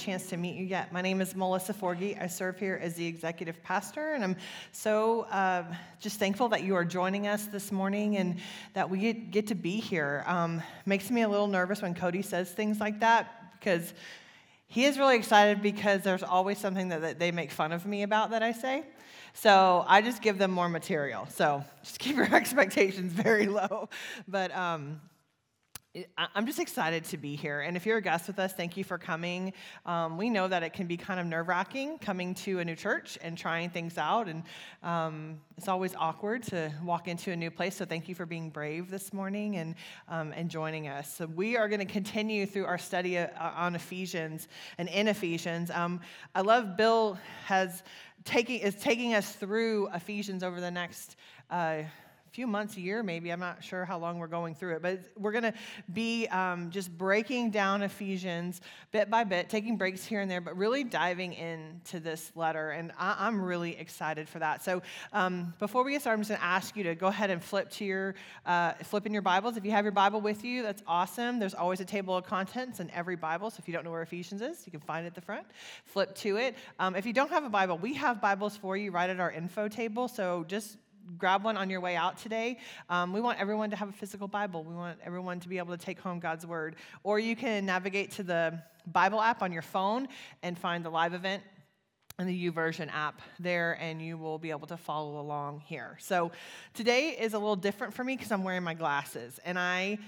chance to meet you yet. My name is Melissa Forgy. I serve here as the executive pastor, and I'm so uh, just thankful that you are joining us this morning and that we get, get to be here. Um, makes me a little nervous when Cody says things like that because he is really excited because there's always something that, that they make fun of me about that I say. So I just give them more material. So just keep your expectations very low. But um, I'm just excited to be here. And if you're a guest with us, thank you for coming. Um, we know that it can be kind of nerve wracking coming to a new church and trying things out. And um, it's always awkward to walk into a new place. So thank you for being brave this morning and, um, and joining us. So we are going to continue through our study uh, on Ephesians and in Ephesians. Um, I love Bill has taking, is taking us through Ephesians over the next. Uh, few months, a year maybe. I'm not sure how long we're going through it, but we're going to be um, just breaking down Ephesians bit by bit, taking breaks here and there, but really diving into this letter. And I- am really excited for that. So um, before we get started, I'm just going to ask you to go ahead and flip to your uh, flip in your Bibles. If you have your Bible with you, that's awesome. There's always a table of contents in every Bible. So if you don't know where Ephesians is, you can find it at the front. Flip to it. Um, if you don't have a Bible, we have Bibles for you right at our info table. So just grab one on your way out today. Um, we want everyone to have a physical Bible. We want everyone to be able to take home God's word. Or you can navigate to the Bible app on your phone and find the live event and the YouVersion app there, and you will be able to follow along here. So today is a little different for me because I'm wearing my glasses, and I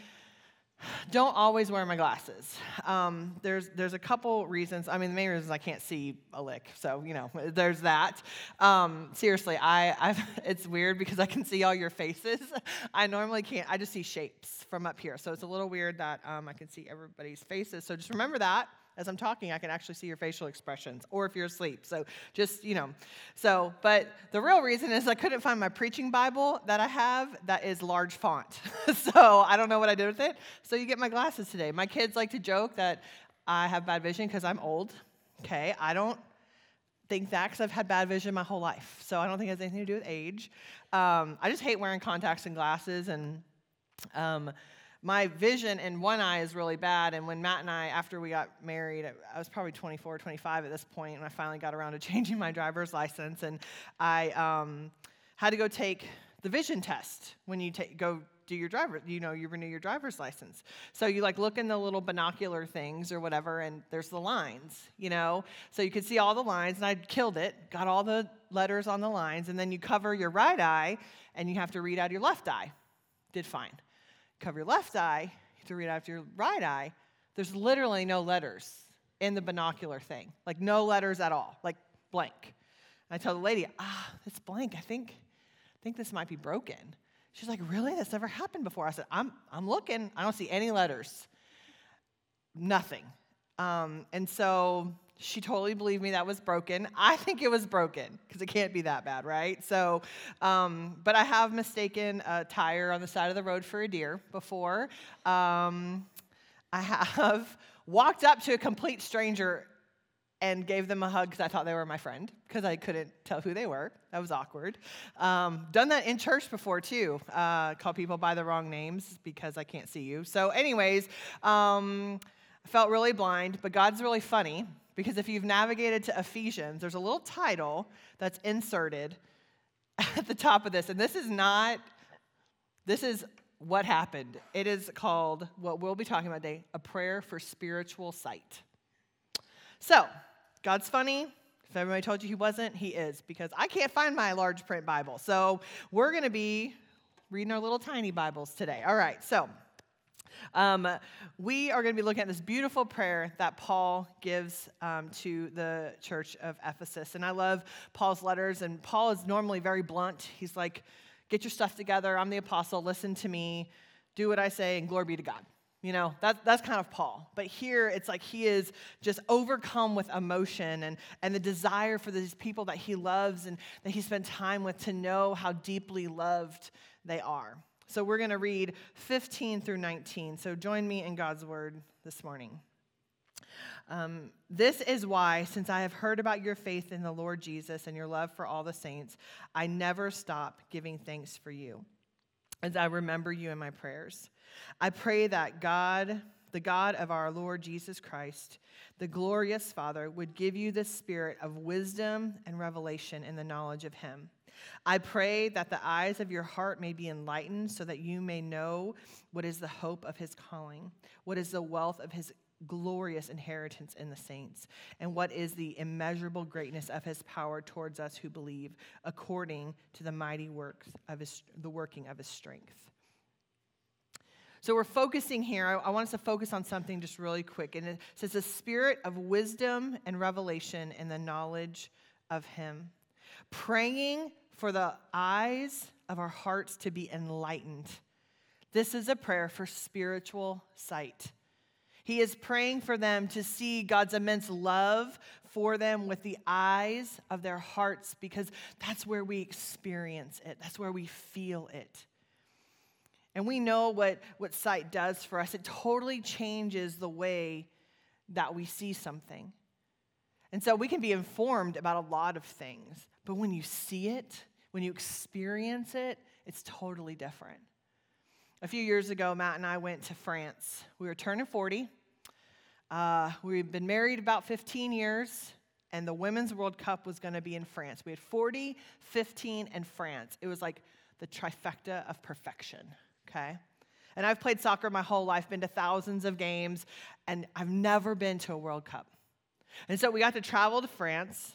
don't always wear my glasses. Um, there's, there's a couple reasons. I mean, the main reason is I can't see a lick. So, you know, there's that. Um, seriously, I, I've, it's weird because I can see all your faces. I normally can't. I just see shapes from up here. So it's a little weird that um, I can see everybody's faces. So just remember that as I'm talking, I can actually see your facial expressions, or if you're asleep. So just, you know. So, but the real reason is I couldn't find my preaching Bible that I have that is large font. so I don't know what I did with it. So you get my glasses today. My kids like to joke that I have bad vision because I'm old. Okay, I don't think that because I've had bad vision my whole life. So I don't think it has anything to do with age. Um, I just hate wearing contacts and glasses and. Um, my vision in one eye is really bad. And when Matt and I, after we got married, I was probably 24, 25 at this point, and I finally got around to changing my driver's license. And I um, had to go take the vision test when you take, go do your driver, you know, you renew your driver's license. So you like look in the little binocular things or whatever, and there's the lines, you know? So you could see all the lines, and I killed it, got all the letters on the lines, and then you cover your right eye, and you have to read out your left eye. Did fine cover your left eye, you have to read out of your right eye, there's literally no letters in the binocular thing. Like no letters at all, like blank. And I tell the lady, ah, it's blank. I think, I think this might be broken. She's like, really? That's never happened before. I said, I'm, I'm looking. I don't see any letters. Nothing. Um, and so she totally believed me that was broken. I think it was broken because it can't be that bad, right? So, um, but I have mistaken a tire on the side of the road for a deer before. Um, I have walked up to a complete stranger and gave them a hug because I thought they were my friend because I couldn't tell who they were. That was awkward. Um, done that in church before too. Uh, call people by the wrong names because I can't see you. So, anyways, um, I felt really blind, but God's really funny because if you've navigated to Ephesians, there's a little title that's inserted at the top of this. And this is not, this is what happened. It is called, what we'll be talking about today, a prayer for spiritual sight. So, God's funny. If everybody told you he wasn't, he is, because I can't find my large print Bible. So, we're going to be reading our little tiny Bibles today. All right, so um, we are going to be looking at this beautiful prayer that Paul gives um, to the church of Ephesus. And I love Paul's letters, and Paul is normally very blunt. He's like, Get your stuff together. I'm the apostle. Listen to me. Do what I say, and glory be to God. You know, that, that's kind of Paul. But here it's like he is just overcome with emotion and, and the desire for these people that he loves and that he spent time with to know how deeply loved they are. So we're going to read 15 through 19. So join me in God's word this morning. Um, this is why, since I have heard about your faith in the Lord Jesus and your love for all the saints, I never stop giving thanks for you as I remember you in my prayers. I pray that God, the God of our Lord Jesus Christ, the glorious Father, would give you the spirit of wisdom and revelation in the knowledge of Him. I pray that the eyes of your heart may be enlightened so that you may know what is the hope of His calling, what is the wealth of His glorious inheritance in the saints, and what is the immeasurable greatness of his power towards us who believe, according to the mighty works of his, the working of his strength. So we're focusing here. I, want us to focus on something just really quick. And it says the spirit of wisdom and revelation and the knowledge of Him. Praying for the eyes of our hearts to be enlightened. This is a prayer for spiritual sight. He is praying for them to see God's immense love for them with the eyes of their hearts because that's where we experience it, that's where we feel it. And we know what, what sight does for us. It totally changes the way that we see something. And so we can be informed about a lot of things, but when you see it, when you experience it, it's totally different. A few years ago, Matt and I went to France. We were turning 40. Uh, we've been married about 15 years, and the Women's World Cup was going to be in France. We had 40, 15, and France. It was like the trifecta of perfection okay? And I've played soccer my whole life, been to thousands of games, and I've never been to a World Cup. And so we got to travel to France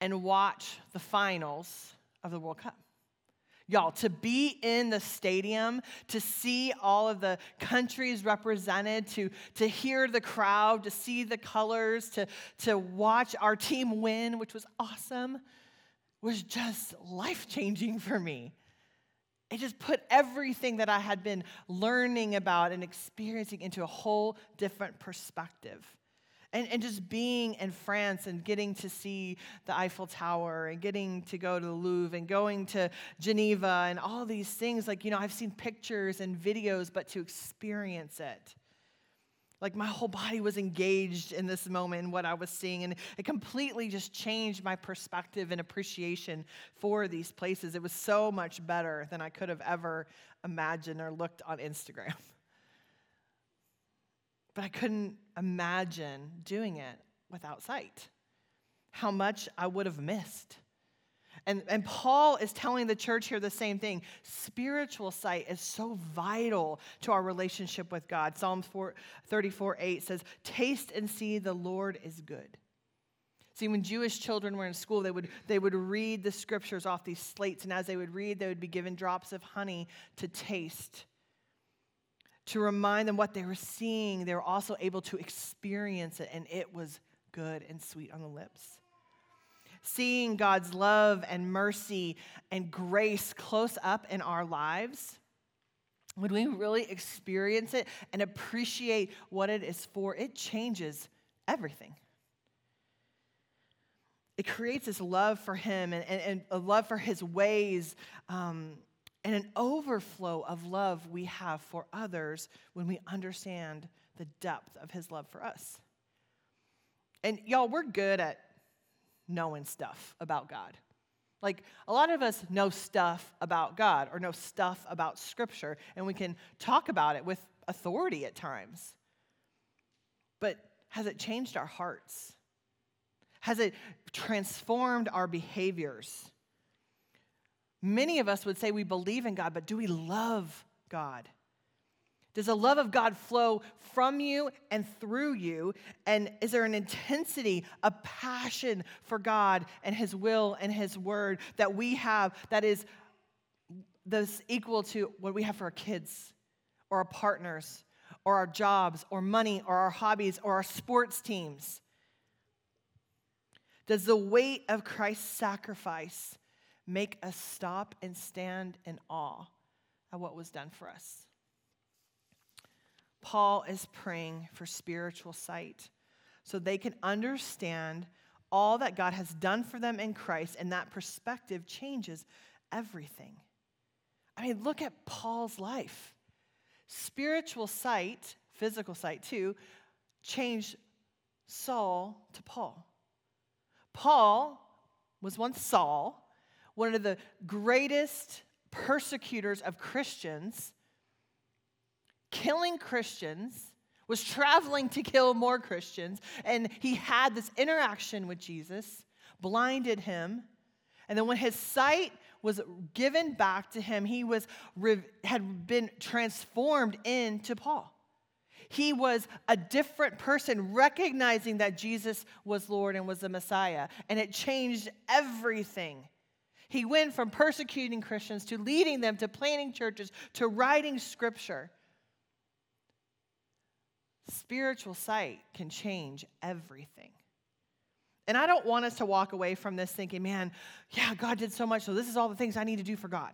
and watch the finals of the World Cup. Y'all, to be in the stadium, to see all of the countries represented, to, to hear the crowd, to see the colors, to, to watch our team win, which was awesome, was just life changing for me it just put everything that I had been learning about and experiencing into a whole different perspective. And, and just being in France and getting to see the Eiffel Tower and getting to go to the Louvre and going to Geneva and all these things, like, you know, I've seen pictures and videos, but to experience it like my whole body was engaged in this moment in what I was seeing. And it completely just changed my perspective and appreciation for these places. It was so much better than I could have ever imagined or looked on Instagram. But I couldn't imagine doing it without sight. How much I would have missed. And, and Paul is telling the church here the same thing. Spiritual sight is so vital to our relationship with God. Psalm 4, 34 8 says, Taste and see the Lord is good. See, when Jewish children were in school, they would, they would read the scriptures off these slates, and as they would read, they would be given drops of honey to taste. To remind them what they were seeing, they were also able to experience it, and it was good and sweet on the lips seeing God's love and mercy and grace close up in our lives, when we really experience it and appreciate what it is for, it changes everything. It creates this love for Him and, and, and a love for His ways um, and an overflow of love we have for others when we understand the depth of His love for us. And y'all, we're good at knowing stuff about God. Like a lot of us know stuff about God or know stuff about Scripture, and we can talk about it with authority at times. But has it changed our hearts? Has it transformed our behaviors? Many of us would say we believe in God, but do we love God? Does the love of God flow from you and through you? And is there an intensity, a passion for God and His will and His word that we have that is this equal to what we have for our kids or our partners or our jobs or money or our hobbies or our sports teams? Does the weight of Christ's sacrifice make us stop and stand in awe at what was done for us? Paul is praying for spiritual sight so they can understand all that God has done for them in Christ, and that perspective changes everything. I mean, look at Paul's life. Spiritual sight, physical sight too, changed Saul to Paul. Paul was once Saul, one of the greatest persecutors of Christians killing Christians, was traveling to kill more Christians, and he had this interaction with Jesus, blinded him. And then when his sight was given back to him, he was, had been transformed into Paul. He was a different person, recognizing that Jesus was Lord and was the Messiah. And it changed everything. He went from persecuting Christians to leading them to planting churches to writing scripture. Spiritual sight can change everything. And I don't want us to walk away from this thinking, man, yeah, God did so much, so this is all the things I need to do for God.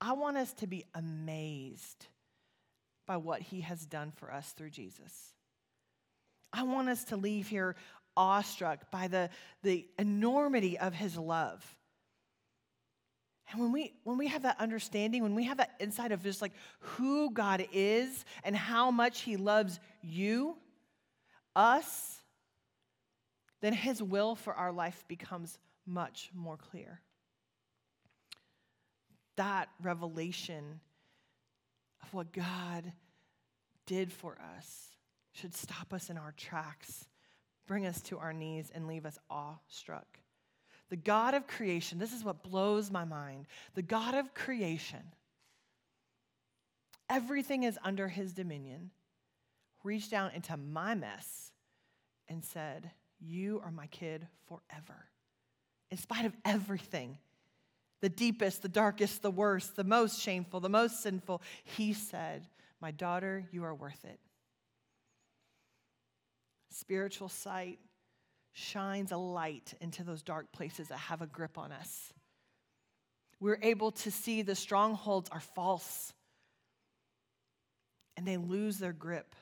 I want us to be amazed by what he has done for us through Jesus. I want us to leave here awestruck by the, the enormity of his love. And when we when we have that understanding, when we have that insight of just like who God is and how much he loves you, us, then his will for our life becomes much more clear. That revelation of what God did for us should stop us in our tracks, bring us to our knees, and leave us awestruck. The God of creation, this is what blows my mind. The God of creation, everything is under his dominion, reached down into my mess and said, You are my kid forever. In spite of everything, the deepest, the darkest, the worst, the most shameful, the most sinful, he said, My daughter, you are worth it. Spiritual sight shines a light into those dark places that have a grip on us. We're able to see the strongholds are false and they lose their grip.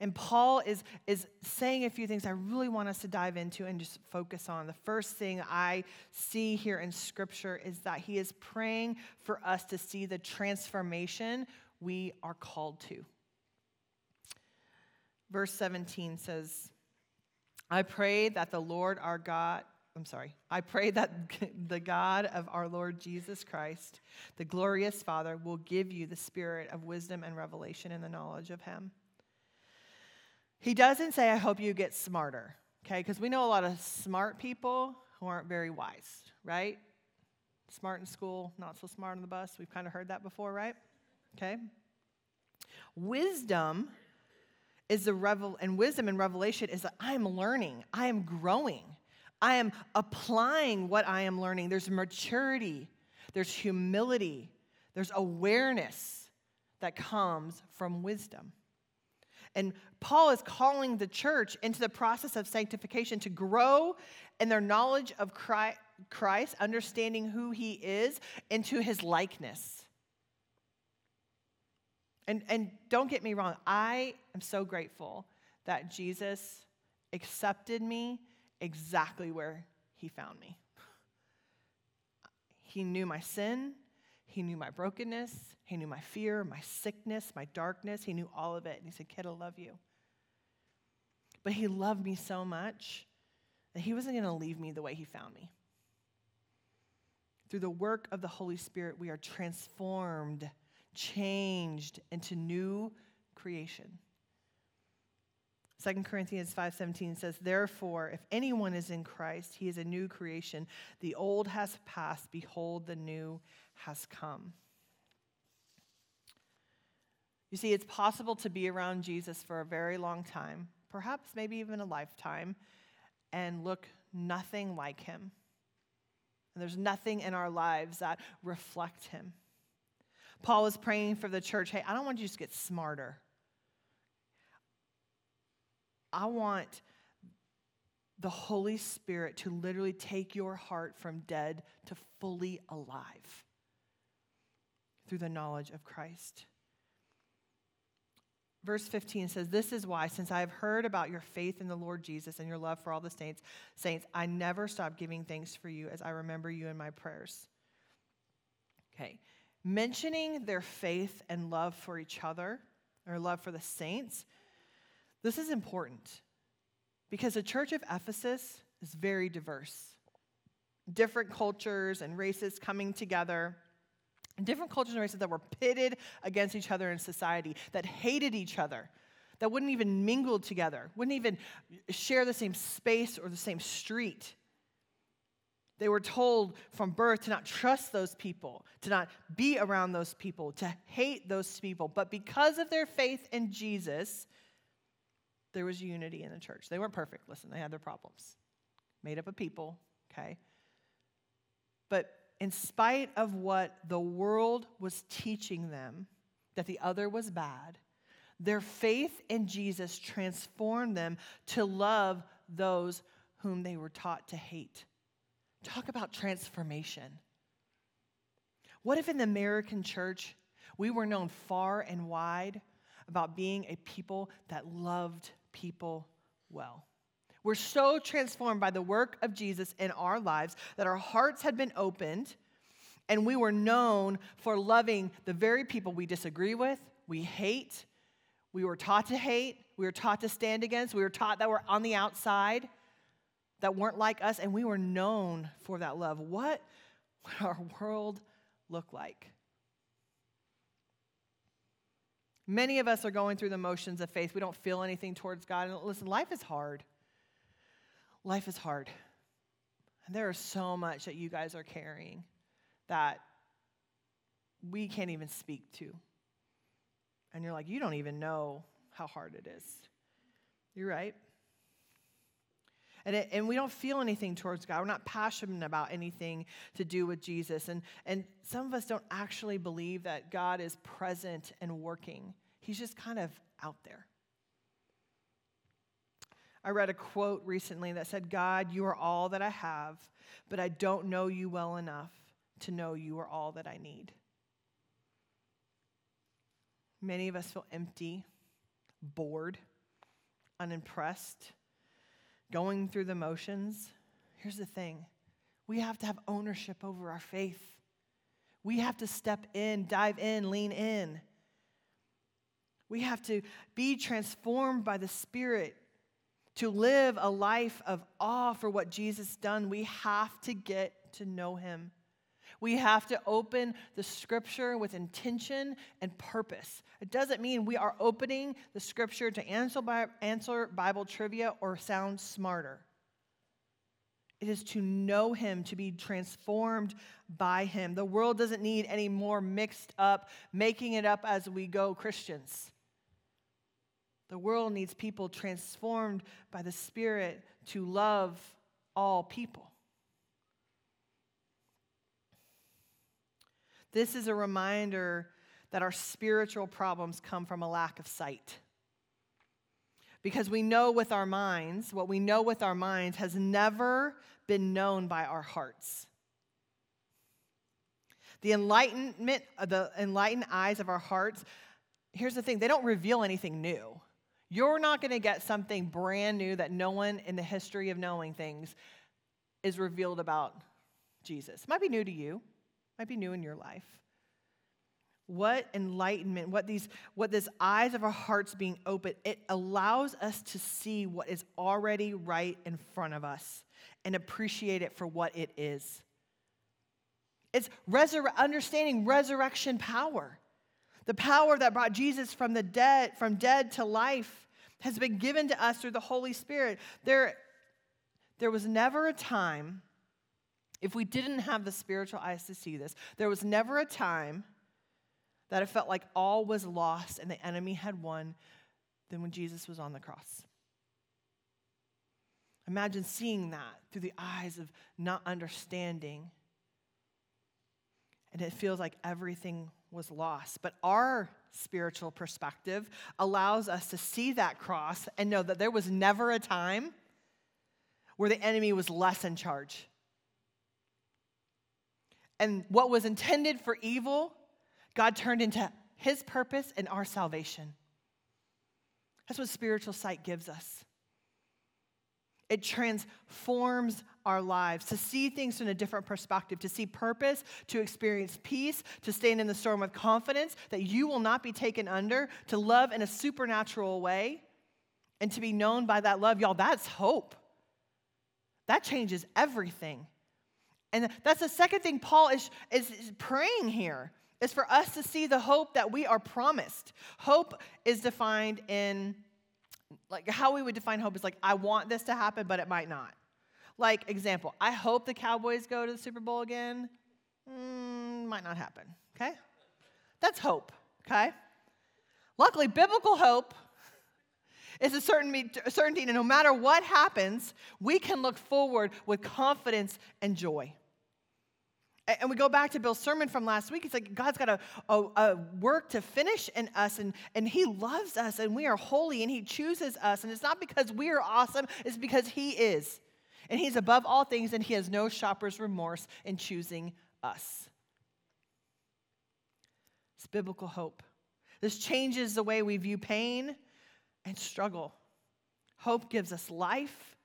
And Paul is, is saying a few things I really want us to dive into and just focus on. The first thing I see here in Scripture is that he is praying for us to see the transformation we are called to. Verse 17 says, I pray that the Lord our God, I'm sorry, I pray that the God of our Lord Jesus Christ, the glorious Father, will give you the spirit of wisdom and revelation in the knowledge of Him. He doesn't say, I hope you get smarter, okay? Because we know a lot of smart people who aren't very wise, right? Smart in school, not so smart on the bus. We've kind of heard that before, right? Okay. Wisdom is the revel and wisdom and revelation is that I am learning, I am growing, I am applying what I am learning. There's maturity, there's humility, there's awareness that comes from wisdom. And Paul is calling the church into the process of sanctification to grow in their knowledge of Christ, understanding who he is, into his likeness. And, and don't get me wrong, I am so grateful that Jesus accepted me exactly where he found me. He knew my sin, he knew my brokenness, he knew my fear, my sickness, my darkness. He knew all of it. And he said, Kid, I love you. But he loved me so much that he wasn't going to leave me the way he found me. Through the work of the Holy Spirit, we are transformed changed into new creation. 2 Corinthians 5:17 says, "Therefore, if anyone is in Christ, he is a new creation. The old has passed; behold, the new has come." You see, it's possible to be around Jesus for a very long time, perhaps maybe even a lifetime, and look nothing like him. And there's nothing in our lives that reflect him. Paul was praying for the church hey, I don't want you to get smarter. I want the Holy Spirit to literally take your heart from dead to fully alive through the knowledge of Christ. Verse 15 says, This is why, since I have heard about your faith in the Lord Jesus and your love for all the saints, saints, I never stop giving thanks for you as I remember you in my prayers. Okay mentioning their faith and love for each other, or love for the saints, this is important because the church of Ephesus is very diverse. Different cultures and races coming together. different cultures and races that were pitted against each other in society, that hated each other, that wouldn't even mingle together, wouldn't even share the same space or the same street. They were told from birth to not trust those people, to not be around those people, to hate those people. But because of their faith in Jesus, there was unity in the church. They weren't perfect. Listen, they had their problems. Made up of people, okay? But in spite of what the world was teaching them, that the other was bad, their faith in Jesus transformed them to love those whom they were taught to hate. Talk about transformation. What if in the American church we were known far and wide about being a people that loved people well? We're so transformed by the work of Jesus in our lives that our hearts had been opened and we were known for loving the very people we disagree with, we hate, we were taught to hate, we were taught to stand against, we were taught that we're on the outside, that weren't like us, and we were known for that love. What would our world look like? Many of us are going through the motions of faith. We don't feel anything towards God. And listen, life is hard. Life is hard. And there is so much that you guys are carrying that we can't even speak to. And you're like, you don't even know how hard it is. You're right. And, it, and we don't feel anything towards God. We're not passionate about anything to do with Jesus. And, and some of us don't actually believe that God is present and working, He's just kind of out there. I read a quote recently that said, God, you are all that I have, but I don't know you well enough to know you are all that I need. Many of us feel empty, bored, unimpressed, going through the motions. Here's the thing we have to have ownership over our faith. We have to step in, dive in, lean in. We have to be transformed by the Spirit to live a life of awe for what Jesus done. We have to get to know him. We have to open the scripture with intention and purpose. It doesn't mean we are opening the scripture to answer, answer Bible trivia or sound smarter. It is to know him, to be transformed by him. The world doesn't need any more mixed up, making it up as we go Christians. The world needs people transformed by the Spirit to love all people. This is a reminder that our spiritual problems come from a lack of sight. Because we know with our minds, what we know with our minds has never been known by our hearts. The enlightenment, uh, the enlightened eyes of our hearts, here's the thing, they don't reveal anything new. You're not going to get something brand new that no one in the history of knowing things is revealed about Jesus. It might be new to you, might be new in your life. What enlightenment, what these what this eyes of our hearts being open, it allows us to see what is already right in front of us and appreciate it for what it is. It's resur- understanding resurrection power. The power that brought Jesus from the dead, from dead to life, has been given to us through the Holy Spirit. There, there was never a time if we didn't have the spiritual eyes to see this, there was never a time that it felt like all was lost and the enemy had won than when Jesus was on the cross. Imagine seeing that through the eyes of not understanding. And it feels like everything was lost. But our spiritual perspective allows us to see that cross and know that there was never a time where the enemy was less in charge. And what was intended for evil, God turned into his purpose and our salvation. That's what spiritual sight gives us. It transforms our lives to see things from a different perspective, to see purpose, to experience peace, to stand in the storm with confidence that you will not be taken under, to love in a supernatural way, and to be known by that love. Y'all, that's hope. That changes everything. And that's the second thing Paul is, is, praying here is for us to see the hope that we are promised. Hope is defined in, like, how we would define hope is like, I want this to happen, but it might not. Like, example, I hope the Cowboys go to the Super Bowl again. Mm, might not happen, okay? That's hope, okay? Luckily, biblical hope is a certain certainty, and no matter what happens, we can look forward with confidence and joy. And we go back to Bill's sermon from last week. It's like God's got a, a, a, work to finish in us, and, and He loves us, and we are holy, and He chooses us. And it's not because we are awesome, it's because He is. And He's above all things, and He has no shopper's remorse in choosing us. It's biblical hope. This changes the way we view pain and struggle. Hope gives us life,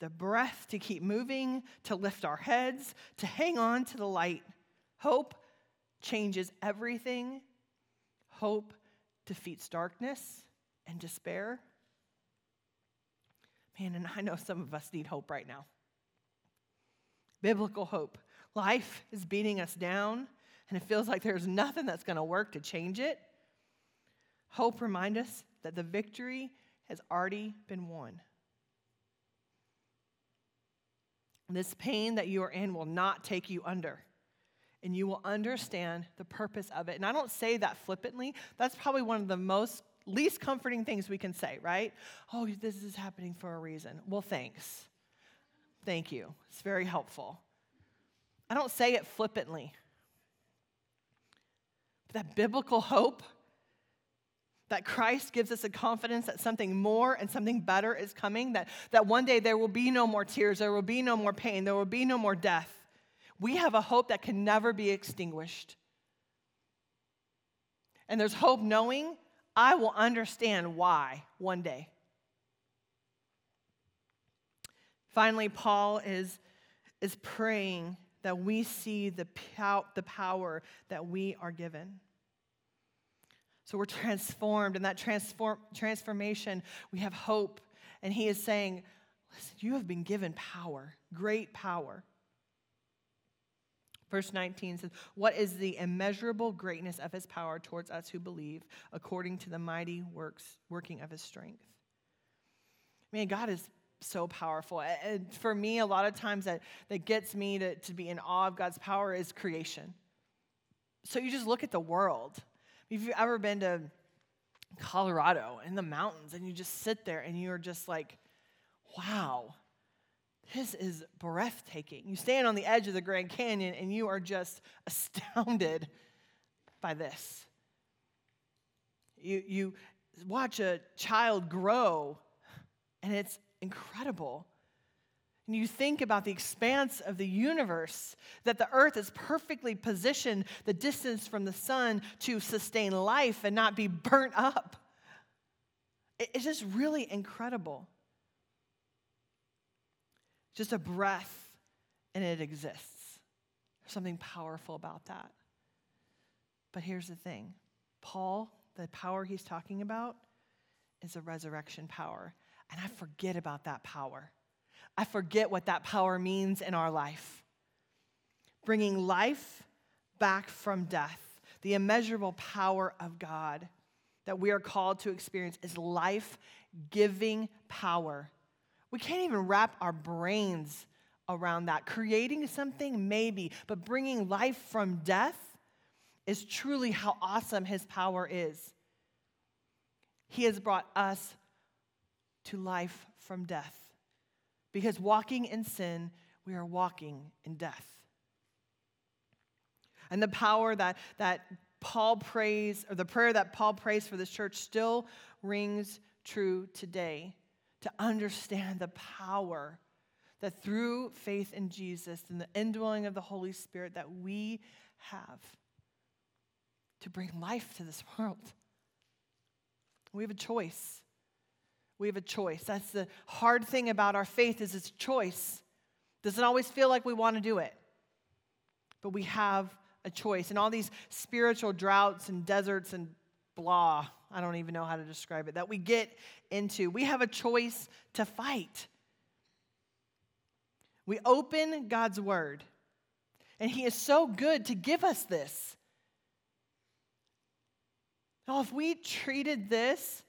the breath to keep moving, to lift our heads, to hang on to the light. Hope changes everything. Hope defeats darkness and despair. Man, and I know some of us need hope right now. Biblical hope. Life is beating us down, and it feels like there's nothing that's going to work to change it. Hope reminds us that the victory has already been won. This pain that you are in will not take you under, and you will understand the purpose of it. And I don't say that flippantly. That's probably one of the most least comforting things we can say, right? Oh, this is happening for a reason. Well, thanks. Thank you. It's very helpful. I don't say it flippantly. But that biblical hope that Christ gives us a confidence that something more and something better is coming, that, that one day there will be no more tears, there will be no more pain, there will be no more death. We have a hope that can never be extinguished. And there's hope knowing I will understand why one day. Finally, Paul is, is praying that we see the, pow- the power that we are given. So we're transformed, and that transform, transformation, we have hope. And he is saying, Listen, you have been given power, great power. Verse 19 says, What is the immeasurable greatness of his power towards us who believe, according to the mighty works, working of his strength? Man, God is so powerful. And for me, a lot of times that, that gets me to, to be in awe of God's power is creation. So you just look at the world if you've ever been to Colorado in the mountains and you just sit there and you're just like, wow, this is breathtaking. You stand on the edge of the Grand Canyon and you are just astounded by this. You, you watch a child grow and it's incredible and you think about the expanse of the universe, that the earth is perfectly positioned the distance from the sun to sustain life and not be burnt up. It's just really incredible. Just a breath and it exists. There's something powerful about that. But here's the thing Paul, the power he's talking about, is a resurrection power. And I forget about that power. I forget what that power means in our life. Bringing life back from death, the immeasurable power of God that we are called to experience is life giving power. We can't even wrap our brains around that. Creating something, maybe, but bringing life from death is truly how awesome his power is. He has brought us to life from death. Because walking in sin, we are walking in death. And the power that, that Paul prays, or the prayer that Paul prays for this church, still rings true today to understand the power that through faith in Jesus and the indwelling of the Holy Spirit that we have to bring life to this world. We have a choice. We have a choice. That's the hard thing about our faith is it's choice. Doesn't always feel like we want to do it. But we have a choice. And all these spiritual droughts and deserts and blah, I don't even know how to describe it, that we get into, we have a choice to fight. We open God's word, and He is so good to give us this. Now, if we treated this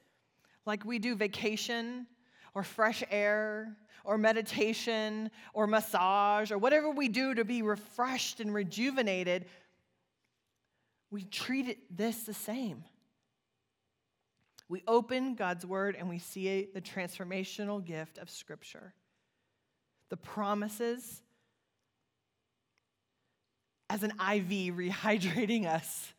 like we do vacation or fresh air or meditation or massage or whatever we do to be refreshed and rejuvenated, we treat it this the same. We open God's word and we see the transformational gift of Scripture. The promises as an IV rehydrating us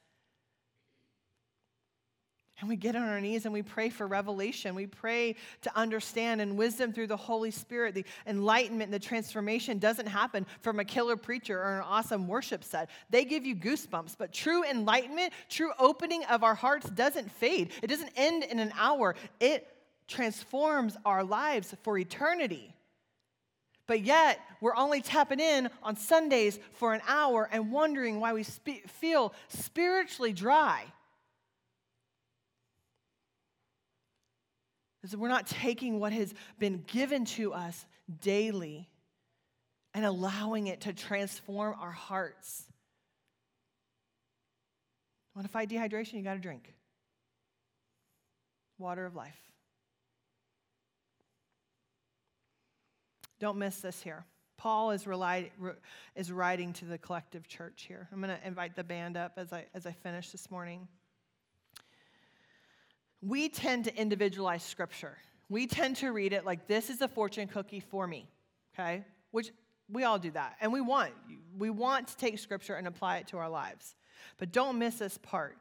and we get on our knees and we pray for revelation. We pray to understand and wisdom through the Holy Spirit. The enlightenment the transformation doesn't happen from a killer preacher or an awesome worship set. They give you goosebumps, but true enlightenment, true opening of our hearts doesn't fade. It doesn't end in an hour. It transforms our lives for eternity. But yet, we're only tapping in on Sundays for an hour and wondering why we spe- feel spiritually dry. Is we're not taking what has been given to us daily and allowing it to transform our hearts. Want to fight dehydration? You got to drink water of life. Don't miss this here. Paul is, is writing to the collective church here. I'm going to invite the band up as I, as I finish this morning we tend to individualize scripture. We tend to read it like this is a fortune cookie for me, okay? Which we all do that. And we want we want to take scripture and apply it to our lives. But don't miss this part.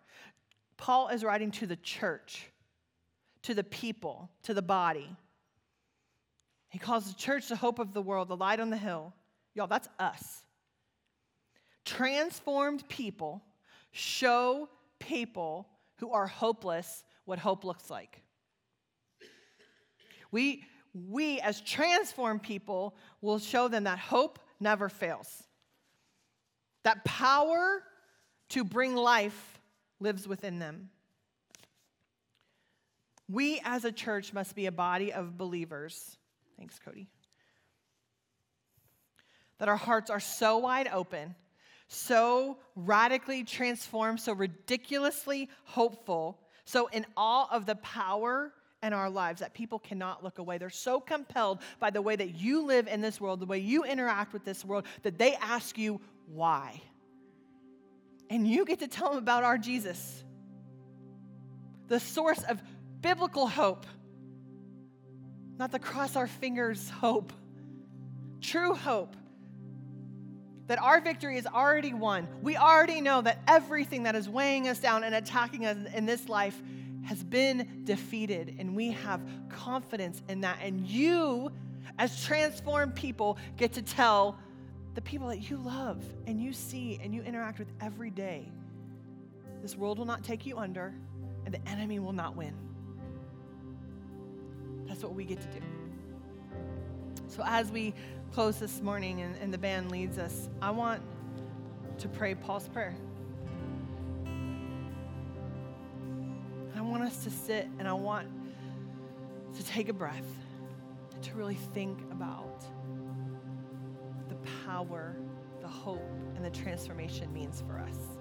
Paul is writing to the church, to the people, to the body. He calls the church the hope of the world, the light on the hill. Y'all, that's us. Transformed people show people who are hopeless what hope looks like. We, we, as transformed people, will show them that hope never fails. That power to bring life lives within them. We, as a church, must be a body of believers. Thanks, Cody. That our hearts are so wide open, so radically transformed, so ridiculously hopeful so, in all of the power in our lives that people cannot look away, they're so compelled by the way that you live in this world, the way you interact with this world, that they ask you, why? And you get to tell them about our Jesus, the source of biblical hope, not the cross our fingers hope, true hope that our victory is already won. We already know that everything that is weighing us down and attacking us in this life has been defeated, and we have confidence in that. And you, as transformed people, get to tell the people that you love and you see and you interact with every day this world will not take you under, and the enemy will not win. That's what we get to do. So, as we close this morning and, and the band leads us, I want to pray Paul's prayer. I want us to sit and I want to take a breath to really think about the power, the hope, and the transformation means for us.